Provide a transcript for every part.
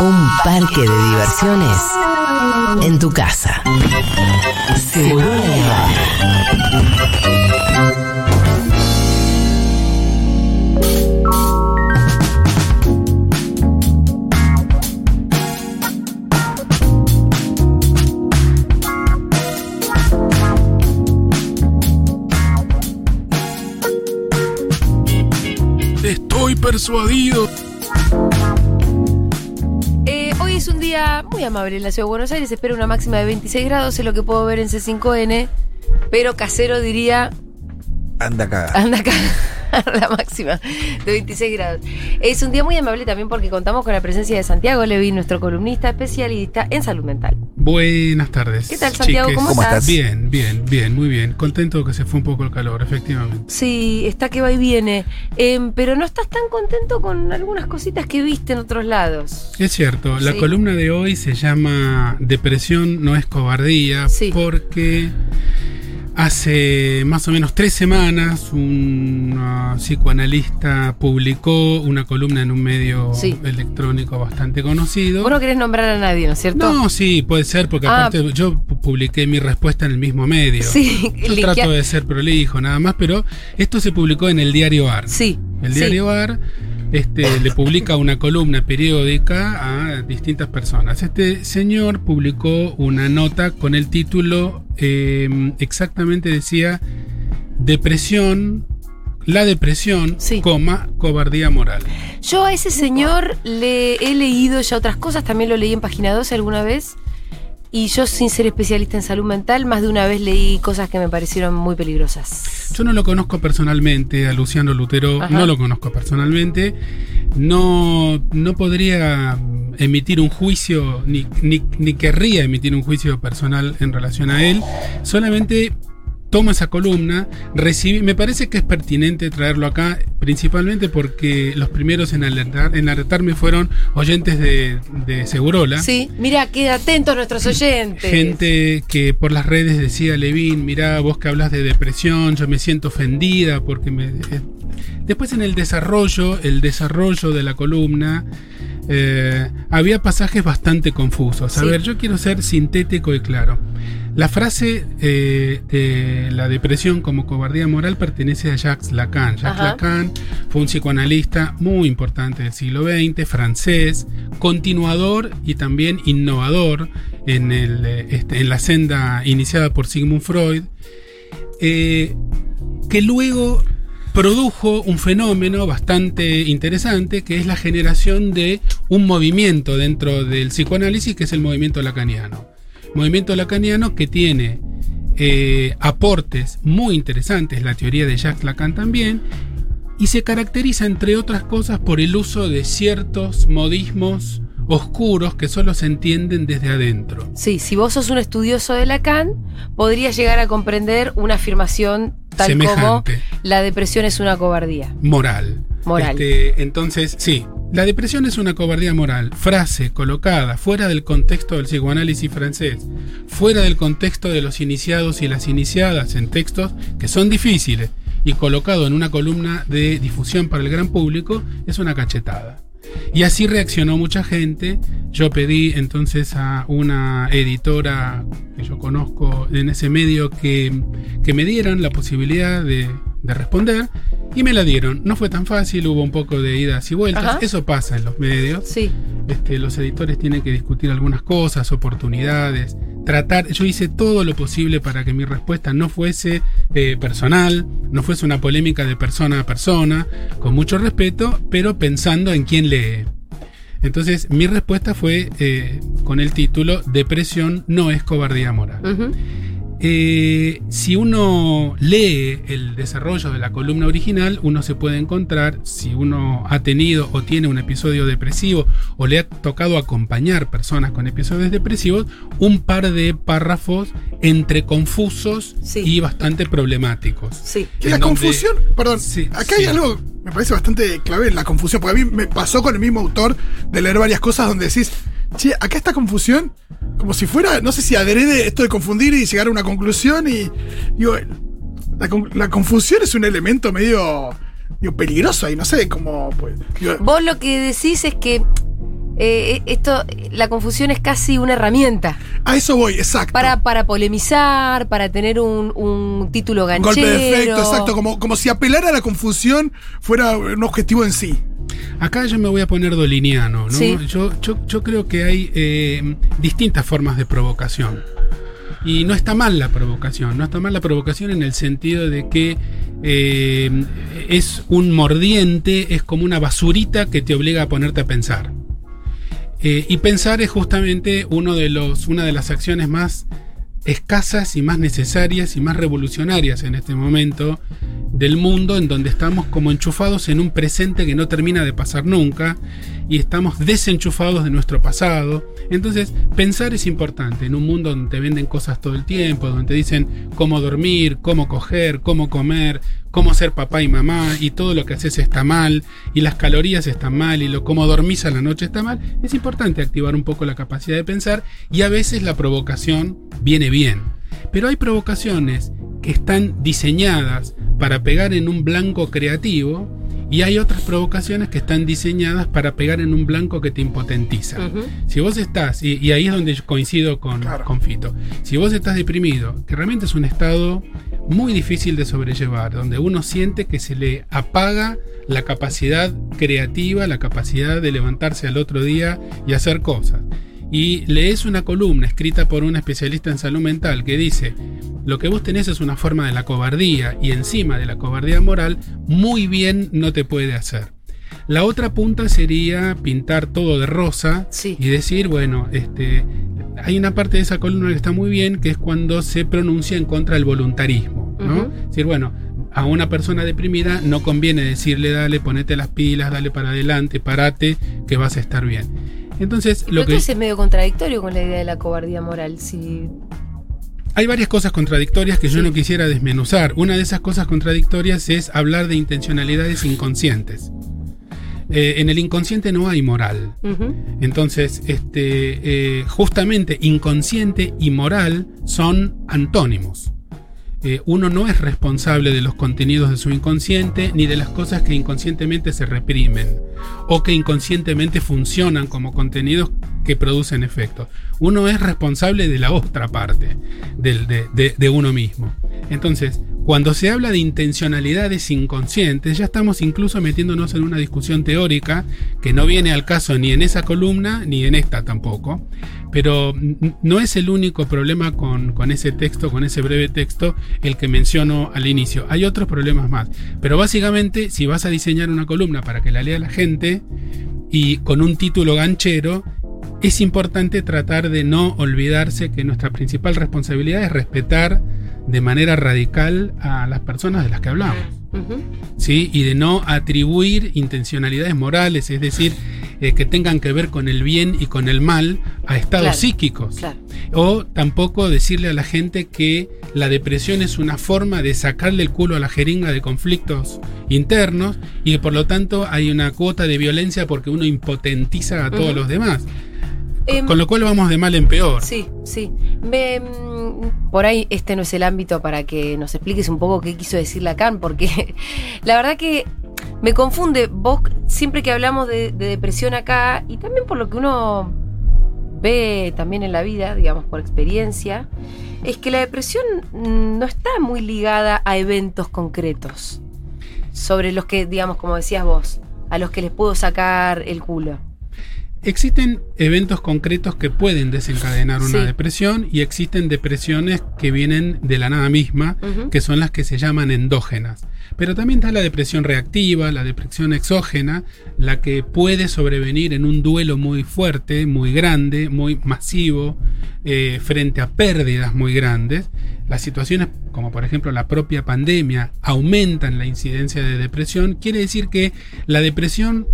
Un parque de diversiones en tu casa. Seguro Estoy persuadido. Día muy amable en la ciudad de Buenos Aires. Espera una máxima de 26 grados, es lo que puedo ver en C5N. Pero casero diría, Anda acá. anda acá la máxima de 26 grados. Es un día muy amable también porque contamos con la presencia de Santiago Levi, nuestro columnista especialista en salud mental. Buenas tardes. ¿Qué tal, Santiago? ¿Cómo ¿Cómo estás? Bien, bien, bien, muy bien. Contento que se fue un poco el calor, efectivamente. Sí, está que va y viene. Em, pero no estás tan contento con algunas cositas que viste en otros lados. Es cierto, la Sí. columna de hoy se llama Depresión no es cobardía Sí. porque hace más o menos tres semanas un psicoanalista publicó una columna en un medio Sí. electrónico bastante conocido. Vos no querés nombrar a nadie, ¿no es cierto? No, sí, puede ser, porque Ah. aparte yo pu- publiqué mi respuesta en el mismo medio. Sí, Yo trato de ser prolijo, nada más, pero esto se publicó en el diario AR. Sí. El sí. diario AR este, le publica una columna periódica a distintas personas. Este señor publicó una nota con el título, eh, exactamente decía, Depresión, la depresión, Sí. coma, cobardía moral. Yo a ese señor le he leído ya otras cosas, también lo leí en página 12 alguna vez. Y yo, sin ser especialista en salud mental, más de una vez leí cosas que me parecieron muy peligrosas. Yo no lo conozco personalmente, a Luciano Lutero Ajá. no lo conozco personalmente. No, no podría emitir un juicio, ni, ni, ni querría emitir un juicio personal en relación a él. Solamente tomo esa columna, recibí, me parece que es pertinente traerlo acá, principalmente porque los primeros en, alertar, en alertarme fueron oyentes de, de Segurola. Sí, mira, queda atentos nuestros oyentes. Gente que por las redes decía, Levin, mirá, vos que hablas de depresión, yo me siento ofendida porque me... eh". Después en el desarrollo, el desarrollo de la columna, eh, había pasajes bastante confusos. A Sí. ver, yo quiero ser sintético y claro. La frase eh, de la depresión como cobardía moral pertenece a Jacques Lacan. Jacques Ajá. Lacan fue un psicoanalista muy importante del siglo XX, francés, continuador y también innovador en, el, eh, este, en la senda iniciada por Sigmund Freud, eh, que luego produjo un fenómeno bastante interesante que es la generación de un movimiento dentro del psicoanálisis que es el movimiento lacaniano. Movimiento lacaniano que tiene eh, aportes muy interesantes, la teoría de Jacques Lacan también, y se caracteriza entre otras cosas por el uso de ciertos modismos oscuros que solo se entienden desde adentro. Sí, si vos sos un estudioso de Lacan, podrías llegar a comprender una afirmación tal como la depresión es una cobardía. moral. Moral. Este, entonces, sí, la depresión es una cobardía moral. Frase colocada fuera del contexto del psicoanálisis francés, fuera del contexto de los iniciados y las iniciadas en textos que son difíciles y colocado en una columna de difusión para el gran público, es una cachetada. Y así reaccionó mucha gente. Yo pedí entonces a una editora que yo conozco en ese medio que, que me dieran la posibilidad de, de responder y me la dieron. No fue tan fácil, hubo un poco de idas y vueltas. Ajá. Eso pasa en los medios. Sí, Este, los editores tienen que discutir algunas cosas, oportunidades, tratar. Yo hice todo lo posible para que mi respuesta no fuese eh, personal, no fuese una polémica de persona a persona, con mucho respeto, pero pensando en quién lee. Entonces, mi respuesta fue eh, con el título Depresión no es cobardía moral. ujú, Eh, si uno lee el desarrollo de la columna original, uno se puede encontrar, si uno ha tenido o tiene un episodio depresivo o le ha tocado acompañar personas con episodios depresivos, un par de párrafos entre confusos Sí. y bastante problemáticos. sí. Que la donde- confusión, perdón, Sí, acá sí. hay algo, me parece bastante clave en la confusión, porque a mí me pasó con el mismo autor de leer varias cosas donde decís, che, acá esta confusión, como si fuera, no sé si adrede esto de confundir y llegar a una conclusión y, digo, la, con- la confusión es un elemento medio, digo, peligroso ahí, no sé, como, pues, digo, Vos lo que decís es que eh, esto, la confusión es casi una herramienta A eso voy, exacto. para, para polemizar, para tener un, un título ganchero. Golpe de efecto, exacto. Como, como si apelar a la confusión fuera un objetivo en sí. Acá yo me voy a poner doliniano, ¿no? Sí. Yo, yo, yo creo que hay eh, distintas formas de provocación. Y no está mal la provocación, no está mal la provocación en el sentido de que eh, es un mordiente, es como una basurita que te obliga a ponerte a pensar. Eh, y pensar es justamente uno de los, una de las acciones más escasas y más necesarias y más revolucionarias en este momento del mundo en donde estamos como enchufados en un presente que no termina de pasar nunca y estamos desenchufados de nuestro pasado. Entonces, pensar es importante en un mundo donde te venden cosas todo el tiempo, donde te dicen cómo dormir, cómo coger, cómo comer, cómo ser papá y mamá y todo lo que haces está mal y las calorías están mal y lo cómo dormís a la noche está mal. Es importante activar un poco la capacidad de pensar y a veces la provocación viene bien. Pero hay provocaciones que están diseñadas para pegar en un blanco creativo y hay otras provocaciones que están diseñadas para pegar en un blanco que te impotentiza. Si vos estás, y, y ahí es donde yo coincido con, Claro. con Fito, si vos estás deprimido, que realmente es un estado muy difícil de sobrellevar, donde uno siente que se le apaga la capacidad creativa, la capacidad de levantarse al otro día y hacer cosas. Y lees una columna escrita por un especialista en salud mental que dice, lo que vos tenés es una forma de la cobardía y encima de la cobardía moral, muy bien no te puede hacer. La otra punta sería pintar todo de rosa Sí. y decir, bueno, este, hay una parte de esa columna que está muy bien, que es cuando se pronuncia en contra del voluntarismo, ¿no? Es decir, bueno, a una persona deprimida no conviene decirle, dale, ponete las pilas, dale para adelante, parate, que vas a estar bien. Entonces, lo que entonces es medio contradictorio con la idea de la cobardía moral. Si hay varias cosas contradictorias que yo Sí. no quisiera desmenuzar. Una de esas cosas contradictorias es hablar de intencionalidades inconscientes. Eh, en el inconsciente no hay moral. Entonces, este, eh, justamente inconsciente y moral son antónimos. Eh, uno no es responsable de los contenidos de su inconsciente ni de las cosas que inconscientemente se reprimen o que inconscientemente funcionan como contenidos que producen efecto. Uno es responsable de la otra parte de uno mismo. Entonces, cuando se habla de intencionalidades inconscientes, ya estamos incluso metiéndonos en una discusión teórica que no viene al caso ni en esa columna ni en esta tampoco. Pero no es el único problema con, con ese texto, con ese breve texto, el que menciono al inicio. Hay otros problemas más. Pero básicamente, si vas a diseñar una columna para que la lea la gente y con un título ganchero, es importante tratar de no olvidarse que nuestra principal responsabilidad es respetar de manera radical a las personas de las que hablamos. ¿sí? y de no atribuir intencionalidades morales, es decir, eh, que tengan que ver con el bien y con el mal a estados Claro, psíquicos. Claro. O tampoco decirle a la gente que la depresión es una forma de sacarle el culo a la jeringa de conflictos internos y que por lo tanto hay una cuota de violencia porque uno impotentiza a todos los demás. Em, Con lo cual vamos de mal en peor. Sí, sí. Me, mm, por ahí este no es el ámbito para que nos expliques un poco qué quiso decir Lacan, porque la verdad que me confunde. Vos, siempre que hablamos de, de depresión acá, y también por lo que uno ve también en la vida, digamos, por experiencia, es que la depresión no está muy ligada a eventos concretos, sobre los que, digamos, como decías vos, a los que les puedo sacar el culo. Existen eventos concretos que pueden desencadenar una Sí. depresión y existen depresiones que vienen de la nada misma, que son las que se llaman endógenas. Pero también está la depresión reactiva, la depresión exógena, la que puede sobrevenir en un duelo muy fuerte, muy grande, muy masivo, eh, frente a pérdidas muy grandes. Las situaciones, como por ejemplo la propia pandemia, aumentan la incidencia de depresión. Quiere decir que la depresión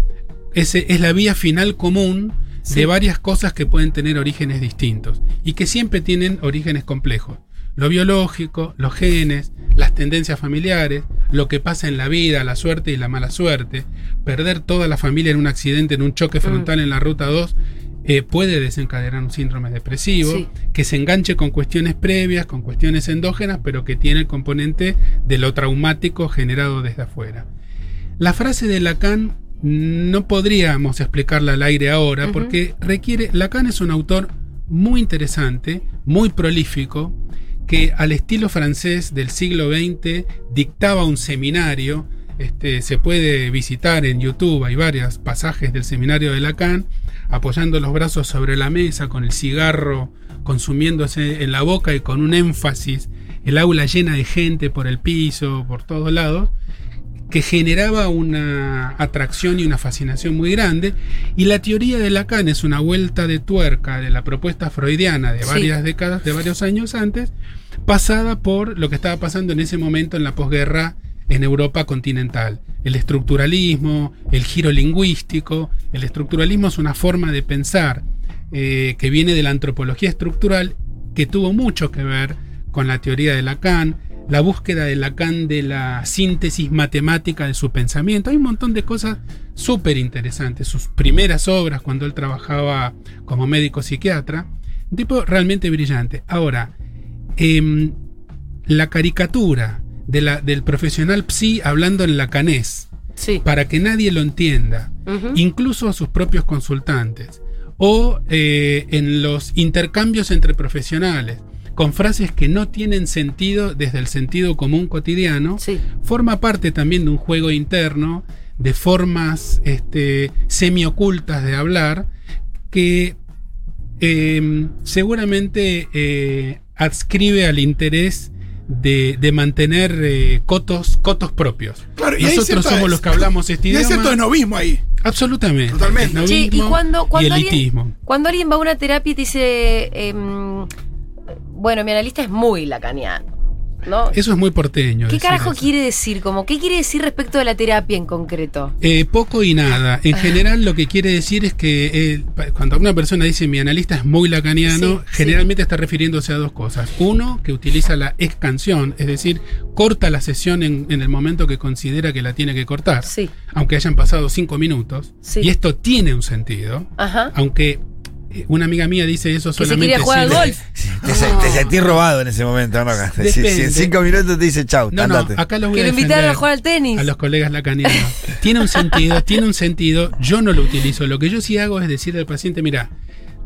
es, es la vía final común Sí. de varias cosas que pueden tener orígenes distintos y que siempre tienen orígenes complejos. Lo biológico, los genes, las tendencias familiares, lo que pasa en la vida, la suerte y la mala suerte, perder toda la familia en un accidente, en un choque frontal en la ruta 2, eh, puede desencadenar un síndrome depresivo, Sí. que se enganche con cuestiones previas, con cuestiones endógenas, pero que tiene el componente de lo traumático generado desde afuera. La frase de Lacan no podríamos explicarla al aire ahora porque requiere. Lacan es un autor muy interesante, muy prolífico, que al estilo francés del siglo XX dictaba un seminario. Este, se puede visitar en YouTube, hay varios pasajes del seminario de Lacan, apoyando los brazos sobre la mesa, con el cigarro consumiéndose en la boca y con un énfasis, el aula llena de gente por el piso, por todos lados, que generaba una atracción y una fascinación muy grande. Y la teoría de Lacan es una vuelta de tuerca de la propuesta freudiana de Sí. varias décadas, de varios años antes, pasada por lo que estaba pasando en ese momento en la posguerra en Europa continental. El estructuralismo, el giro lingüístico. El estructuralismo es una forma de pensar eh, que viene de la antropología estructural, que tuvo mucho que ver con la teoría de Lacan, la búsqueda de Lacan de la síntesis matemática de su pensamiento. Hay un montón de cosas súper interesantes. Sus primeras obras, cuando él trabajaba como médico psiquiatra, un tipo realmente brillante. Ahora, em, la caricatura de la, del profesional psi hablando en lacanés, Sí. para que nadie lo entienda, incluso a sus propios consultantes, o eh, en los intercambios entre profesionales, con frases que no tienen sentido desde el sentido común cotidiano, Sí. forma parte también de un juego interno, de formas este, semiocultas de hablar, que eh, seguramente eh, adscribe al interés de, de mantener eh, cotos, cotos propios. Claro, y hay Nosotros somos los que hablamos este Y hay idioma. cierto esnovismo ahí. Absolutamente. Totalmente. Y cuando, cuando, y alguien, elitismo. cuando alguien va a una terapia y te dice, em, bueno, mi analista es muy lacaniano, ¿no? Eso es muy porteño. ¿Qué carajo eso. quiere decir? Como, ¿Qué quiere decir respecto de la terapia en concreto? Eh, poco y nada. Ah. En general lo que quiere decir es que eh, cuando una persona dice mi analista es muy lacaniano, Sí, generalmente está refiriéndose a dos cosas. Uno, que utiliza la excansión, es decir, corta la sesión en, en el momento que considera que la tiene que cortar, Sí. aunque hayan pasado cinco minutos. Sí. Y esto tiene un sentido, Ajá. aunque una amiga mía dice eso Que se solamente quería jugar al si le- golf. Te, se- te sentís robado en ese momento, ¿no? Si, en cinco minutos te dice chau, No, no, andate. acá los voy Que a lo invitaron a defender. jugar al tenis. a los colegas lacanianos. tiene un sentido, tiene un sentido. Yo no lo utilizo. Lo que yo sí hago es decirle al paciente, mira,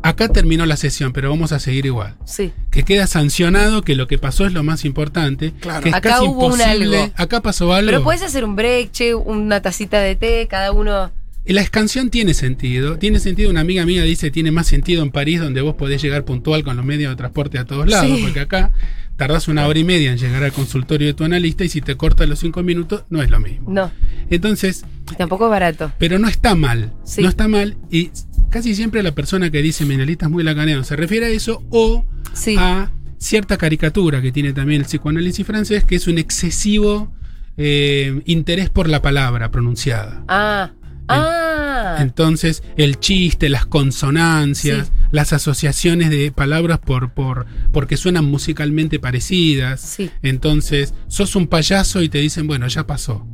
acá terminó la sesión, pero vamos a seguir igual. Sí. Que queda sancionado que lo que pasó es lo más importante. Claro. Que es Acá casi hubo un imposible. algo. Acá pasó algo. Pero puedes hacer un break, che, una tacita de té, cada uno. La excansión tiene sentido. Tiene sentido. Una amiga mía dice tiene más sentido en París, donde vos podés llegar puntual con los medios de transporte a todos lados. Sí. Porque acá tardás una hora y media en llegar al consultorio de tu analista y si te corta los cinco minutos, no es lo mismo. No. Entonces, Y tampoco es barato. pero no está mal. Sí. No está mal. Y casi siempre la persona que dice mi analista es muy lacaniano se refiere a eso o Sí. a cierta caricatura que tiene también el psicoanálisis francés, que es un excesivo eh, interés por la palabra pronunciada. Ah. Ah. Entonces, el chiste, las consonancias, Sí. las asociaciones de palabras por, por, porque suenan musicalmente parecidas. Sí. Entonces, sos un payaso y te dicen, bueno, ya pasó.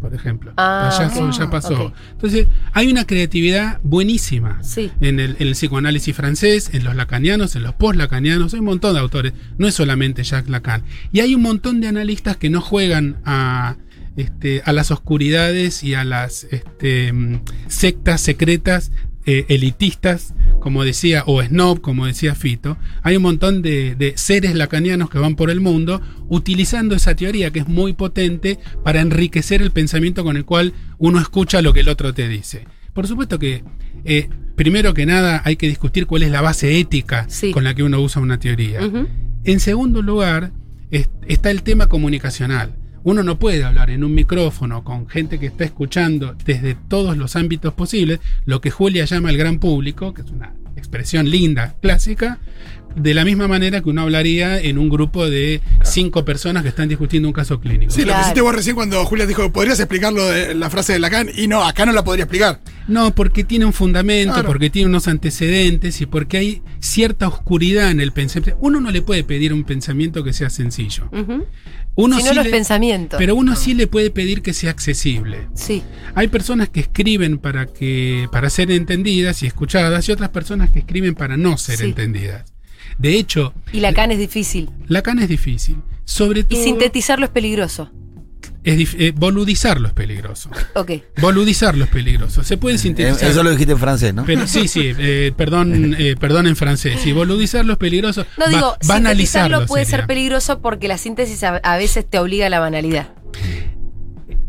Por ejemplo. Ah, payaso, ya pasó. Entonces, hay una creatividad buenísima. Sí. En el, en el psicoanálisis francés, en los lacanianos, en los post-lacanianos, hay un montón de autores, no es solamente Jacques Lacan. Y hay un montón de analistas que no juegan a, este, a las oscuridades y a las este, mm, sectas secretas eh, elitistas, como decía, o snob, como decía Fito. Hay un montón de, de seres lacanianos que van por el mundo utilizando esa teoría que es muy potente para enriquecer el pensamiento con el cual uno escucha lo que el otro te dice. Por supuesto que, eh, primero que nada, hay que discutir cuál es la base ética Sí. con la que uno usa una teoría. En segundo lugar, es- está el tema comunicacional. Uno no puede hablar en un micrófono con gente que está escuchando desde todos los ámbitos posibles, lo que Julia llama el gran público, que es una expresión linda, clásica, de la misma manera que uno hablaría en un grupo de cinco personas que están discutiendo un caso clínico. Sí, lo que hiciste vos recién cuando Julia dijo, ¿podrías explicarlo de la frase de Lacan? Y no, acá no la podría explicar. No, porque tiene un fundamento, Claro. porque tiene unos antecedentes y porque hay cierta oscuridad en el pensamiento. Uno no le puede pedir un pensamiento que sea sencillo. Uno sí los le- pensamientos. pero uno sí le puede pedir que sea accesible. Sí. Hay personas que escriben para que para ser entendidas y escuchadas y otras personas que escriben para no ser Sí. entendidas. De hecho, Y Lacan es difícil. Lacan es difícil. Sobre Y todo sintetizarlo es peligroso. Es dif- eh, boludizarlo es peligroso. Ok. Boludizarlo es peligroso. Se puede Eh, sintetizar. Eso lo dijiste en francés, ¿no? Pero sí, sí, eh, perdón, eh, perdón en francés. Sí, boludizarlo es peligroso. No Ba- digo, banalizarlo sintetizarlo puede sería. ser peligroso porque la síntesis a, a veces te obliga a la banalidad.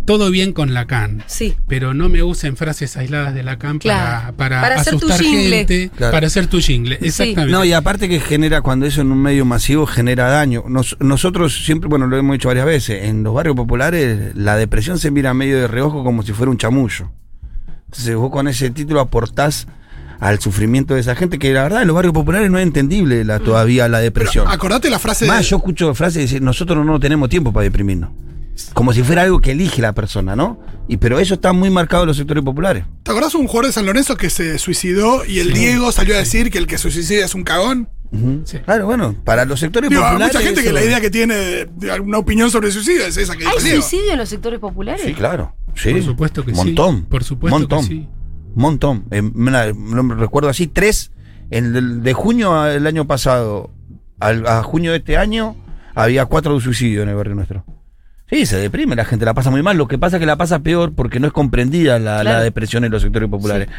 Todo bien con Lacan. Sí. Pero no me usen frases aisladas de Lacan Claro. para, para, Para hacer tu asustar jingle. gente, Claro. para hacer tu jingle. Exactamente. No, y aparte que genera, cuando eso en un medio masivo genera daño. Nos- nosotros siempre, bueno, lo hemos dicho varias veces, en los barrios populares la depresión se mira medio de reojo como si fuera un chamullo. Entonces vos con ese título aportás al sufrimiento de esa gente, que la verdad en los barrios populares no es entendible la, todavía la Pero depresión. acordate la frase Más, de, yo escucho frases decir, nosotros no tenemos tiempo para deprimirnos. Como si fuera algo que elige la persona, ¿no? Y pero eso está muy marcado en los sectores populares. ¿Te acordás un jugador de San Lorenzo que se suicidó y el Diego salió a decir que el que se suicida es un cagón? Sí. Claro, bueno, para los sectores Digo, hay populares. mucha gente que la idea que tiene de, alguna opinión sobre el suicidio es esa que ¿Hay Diego. suicidio en los sectores populares? Sí, claro. Sí. Por supuesto que sí. montón, Por supuesto montón, que sí. Montón. Eh, no me recuerdo así, tres. En el- de junio al año pasado al, a junio de este año había cuatro suicidios en el barrio nuestro. Sí, se deprime, la gente la pasa muy mal. Lo que pasa es que la pasa peor porque no es comprendida la, Claro. la depresión en los sectores populares.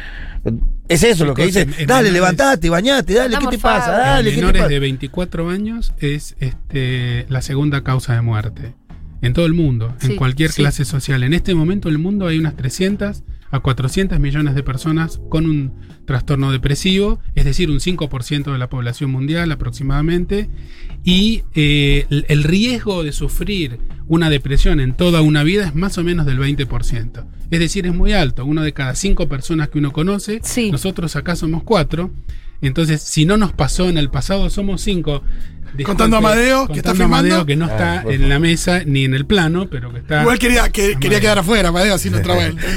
Es eso lo que dice. dale, menores- levantate, bañate, dale, ¿qué te pasa? Dale, en ¿qué te menores pasa? de 24 años es este, la segunda causa de muerte. En todo el mundo, Sí, en cualquier sí. clase social. En este momento en el mundo hay unas 300 a 400 millones de personas con un trastorno depresivo, es decir, un 5% de la población mundial aproximadamente. Y eh, el- riesgo de sufrir una depresión en toda una vida es más o menos del 20%. Es decir, es muy alto. Uno de cada cinco personas que uno conoce, Sí. nosotros acá somos cuatro. Entonces, si no nos pasó en el pasado, somos cinco. Contando a Amadeo, que está a Amadeo, filmando. que no Ah, está en la mesa ni en el plano, pero que está. Igual quería, que, quería quedar afuera, Madeo, así no entraba él.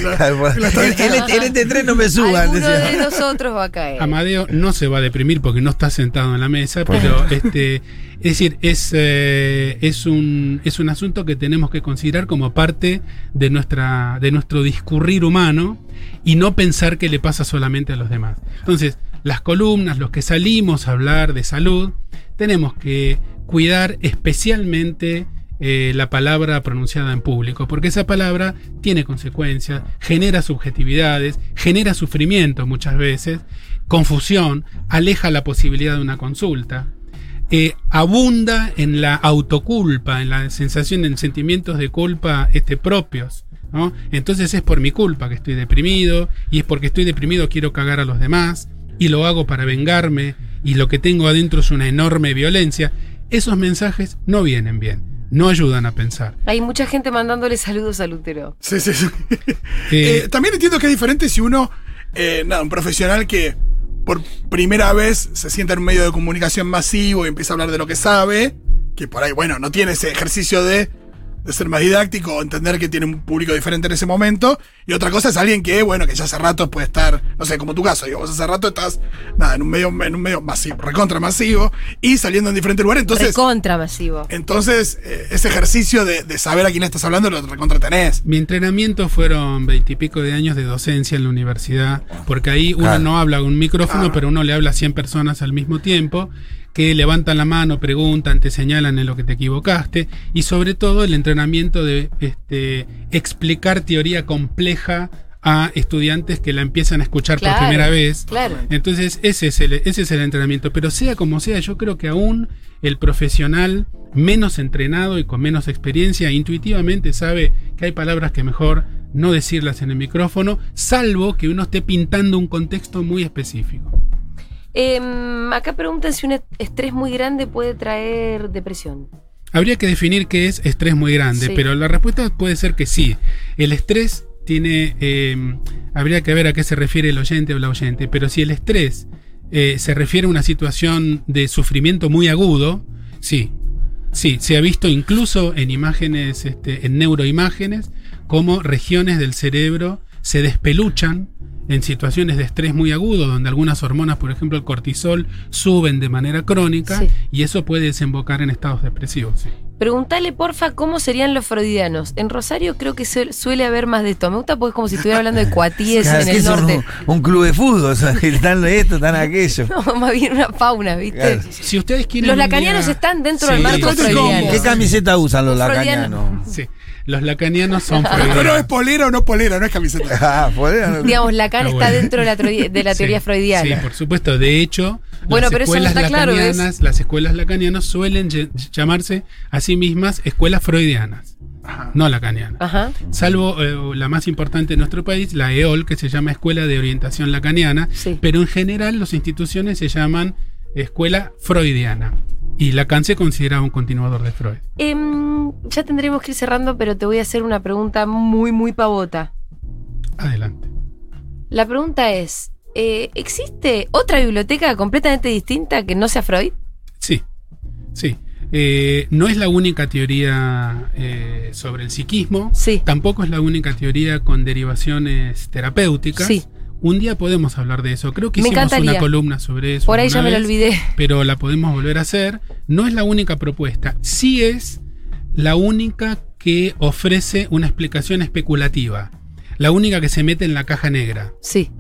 En este, en tren no me suban. Decía. de nosotros va a caer. Amadeo no se va a deprimir porque no está sentado en la mesa, pero este, es decir, es, eh, es, un, es un asunto que tenemos que considerar como parte de, nuestra, de nuestro discurrir humano y no pensar que le pasa solamente a los demás. Entonces, las columnas, los que salimos a hablar de salud, tenemos que cuidar especialmente eh, la palabra pronunciada en público, porque esa palabra tiene consecuencias, genera subjetividades, genera sufrimiento muchas veces, confusión, aleja la posibilidad de una consulta, eh, abunda en la autoculpa, en la sensación, en sentimientos de culpa este, propios. ¿no? Entonces es por mi culpa que estoy deprimido, y es porque estoy deprimido quiero cagar a los demás, y lo hago para vengarme, y lo que tengo adentro es una enorme violencia. Esos mensajes no vienen bien, no ayudan a pensar. Hay mucha gente mandándole saludos al útero. Sí, sí, sí. Eh, Eh, también entiendo que es diferente si uno, eh, nada, un profesional que por primera vez se sienta en un medio de comunicación masivo y empieza a hablar de lo que sabe, que por ahí, bueno, no tiene ese ejercicio de, de ser más didáctico o entender que tiene un público diferente en ese momento. Y otra cosa es alguien que, bueno, que ya hace rato puede estar, no sé, como tu caso, digo, vos hace rato estás, nada, en un medio, en un medio masivo, recontra masivo, y saliendo en diferentes lugares. Entonces, Recontra masivo. entonces eh, ese ejercicio de, de saber a quién estás hablando lo recontra tenés. Mi entrenamiento fueron veintipico de años de docencia en la universidad, porque ahí uno Claro. no habla a un micrófono, Claro. pero uno le habla a 100 personas al mismo tiempo, que levantan la mano, preguntan, te señalan en lo que te equivocaste, y sobre todo el entrenamiento de este, explicar teoría compleja a estudiantes que la empiezan a escuchar Claro, por primera vez. Claro. Entonces, ese es, el, ese es el entrenamiento. Pero sea como sea, yo creo que aún el profesional menos entrenado y con menos experiencia intuitivamente sabe que hay palabras que mejor no decirlas en el micrófono, salvo que uno esté pintando un contexto muy específico. Em, acá preguntan si un estrés muy grande puede traer depresión. Habría que definir qué es estrés muy grande, Sí. pero la respuesta puede ser que sí. El estrés tiene, eh, habría que ver a qué se refiere el oyente o la oyente, pero si el estrés eh, se refiere a una situación de sufrimiento muy agudo, sí. Sí, se ha visto incluso en imágenes, este, en neuroimágenes, cómo regiones del cerebro se despeluchan en situaciones de estrés muy agudo, donde algunas hormonas, por ejemplo el cortisol, suben de manera crónica Sí. y eso puede desembocar en estados depresivos. sí. Preguntale, porfa, cómo serían los freudianos. En Rosario creo que su- suele haber más de esto. Me gusta porque es como si estuviera hablando de cuatíes Claro, en el un, norte. un club de fútbol, o sea, están esto, están aquello. No, más bien una fauna, ¿viste? Claro. Si ustedes quieren Los lacanianos día- están dentro Sí, del marco freudiano. ¿Qué camiseta usan los Freudiano. lacanianos? Sí. Los lacanianos son Pero no es freudianos. polera o no polera, no es camiseta. Ah, no- Digamos, Lacan Está está bueno. dentro de la, teoría- de la teoría Sí, freudiana. Sí, por supuesto. De hecho, Bueno, las pero eso no escuelas lacanianas, las escuelas lacanianas suelen llamarse a sí mismas escuelas freudianas, no lacanianas. Ajá. Salvo eh, la más importante en nuestro país, la EOL, que se llama Escuela de Orientación Lacaniana, Sí. pero en general las instituciones se llaman Escuela Freudiana. Y Lacan se considera un continuador de Freud. Em, ya tendremos que ir cerrando, pero te voy a hacer una pregunta muy, muy pavota. Adelante. La pregunta es, eh, ¿existe otra biblioteca completamente distinta que no sea Freud? Sí, sí. Eh, no es la única teoría eh, sobre el psiquismo, Sí. tampoco es la única teoría con derivaciones terapéuticas. Sí. Un día podemos hablar de eso. Creo que Me hicimos encantaría. una columna sobre eso. Por ahí ya me lo olvidé. Pero la podemos volver a hacer. No es la única propuesta. Sí es la única que ofrece una explicación especulativa. La única que se mete en la caja negra. Sí.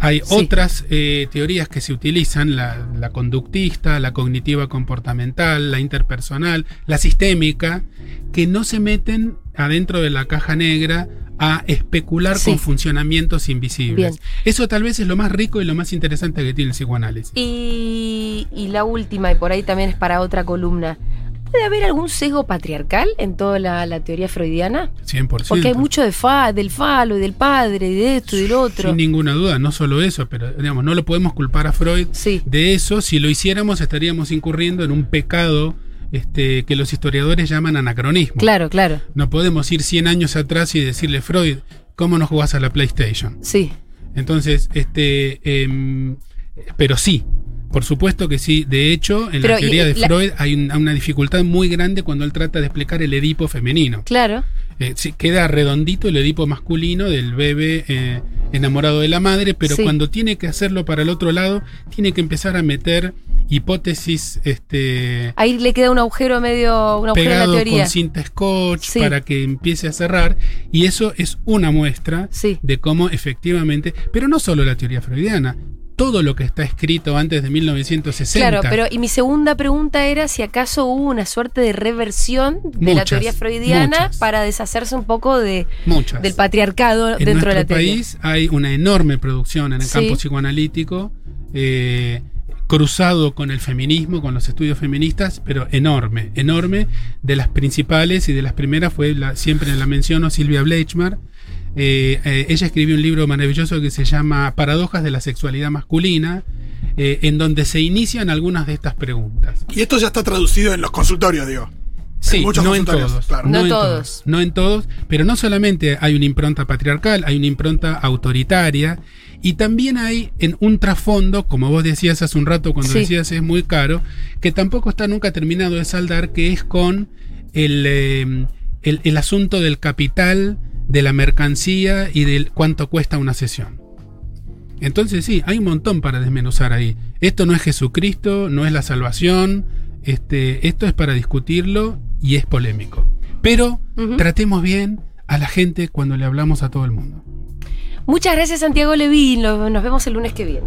Hay Sí. otras eh, teorías que se utilizan, la, la conductista, la cognitiva comportamental, la interpersonal, la sistémica, que no se meten adentro de la caja negra a especular Sí. con funcionamientos invisibles. Bien. Eso tal vez es lo más rico y lo más interesante que tiene el psicoanálisis. Y, y la última, y por ahí también es para otra columna. ¿Puede haber algún sesgo patriarcal en toda la, la teoría freudiana? 100%. Porque hay mucho de fa, del falo y del padre y de esto y del otro. Sin ninguna duda, no solo eso, pero digamos, no lo podemos culpar a Freud Sí. de eso. Si lo hiciéramos, estaríamos incurriendo en un pecado este, que los historiadores llaman anacronismo. Claro, claro. No podemos ir 100 años atrás y decirle, Freud, ¿cómo no jugás a la PlayStation? Sí. Entonces, este, em, pero sí, por supuesto que sí. De hecho, en Pero, la teoría de la- Freud hay un- una dificultad muy grande cuando él trata de explicar el Edipo femenino. Claro. Eh, sí, queda redondito el Edipo masculino del bebé eh, enamorado de la madre, pero Sí. cuando tiene que hacerlo para el otro lado, tiene que empezar a meter hipótesis este, Ahí le queda un agujero medio, un agujero en la pegado teoría. con cinta scotch Sí. para que empiece a cerrar y eso es una muestra de cómo efectivamente, pero no solo la teoría freudiana, todo lo que está escrito antes de 1960. Claro, pero y mi segunda pregunta era si acaso hubo una suerte de reversión de la teoría freudiana muchas. para deshacerse un poco de, muchas. del patriarcado en dentro de la nuestro teoría. país hay una enorme producción en el Sí. campo psicoanalítico eh, cruzado con el feminismo, con los estudios feministas, pero enorme, enorme. De las principales y de las primeras fue, la, siempre la menciono, Silvia Bleichmar. Eh, eh, ella escribió un libro maravilloso que se llama Paradojas de la sexualidad masculina, eh, en donde se inician algunas de estas preguntas. Y esto ya está traducido en los consultorios, digo. Sí, muchos no en consultorios, todos. claro. No en todos. No en todos, pero no solamente hay una impronta patriarcal, hay una impronta autoritaria y también hay en un trasfondo, como vos decías hace un rato cuando Sí. decías es muy caro, que tampoco está nunca terminado de saldar, que es con el, eh, el, el asunto del capital, de la mercancía y del cuánto cuesta una sesión. Entonces sí, hay un montón para desmenuzar ahí. Esto no es Jesucristo, no es la salvación, este, esto es para discutirlo y es polémico. Pero tratemos bien a la gente cuando le hablamos a todo el mundo. Muchas gracias Santiago Levín, nos vemos el lunes que viene.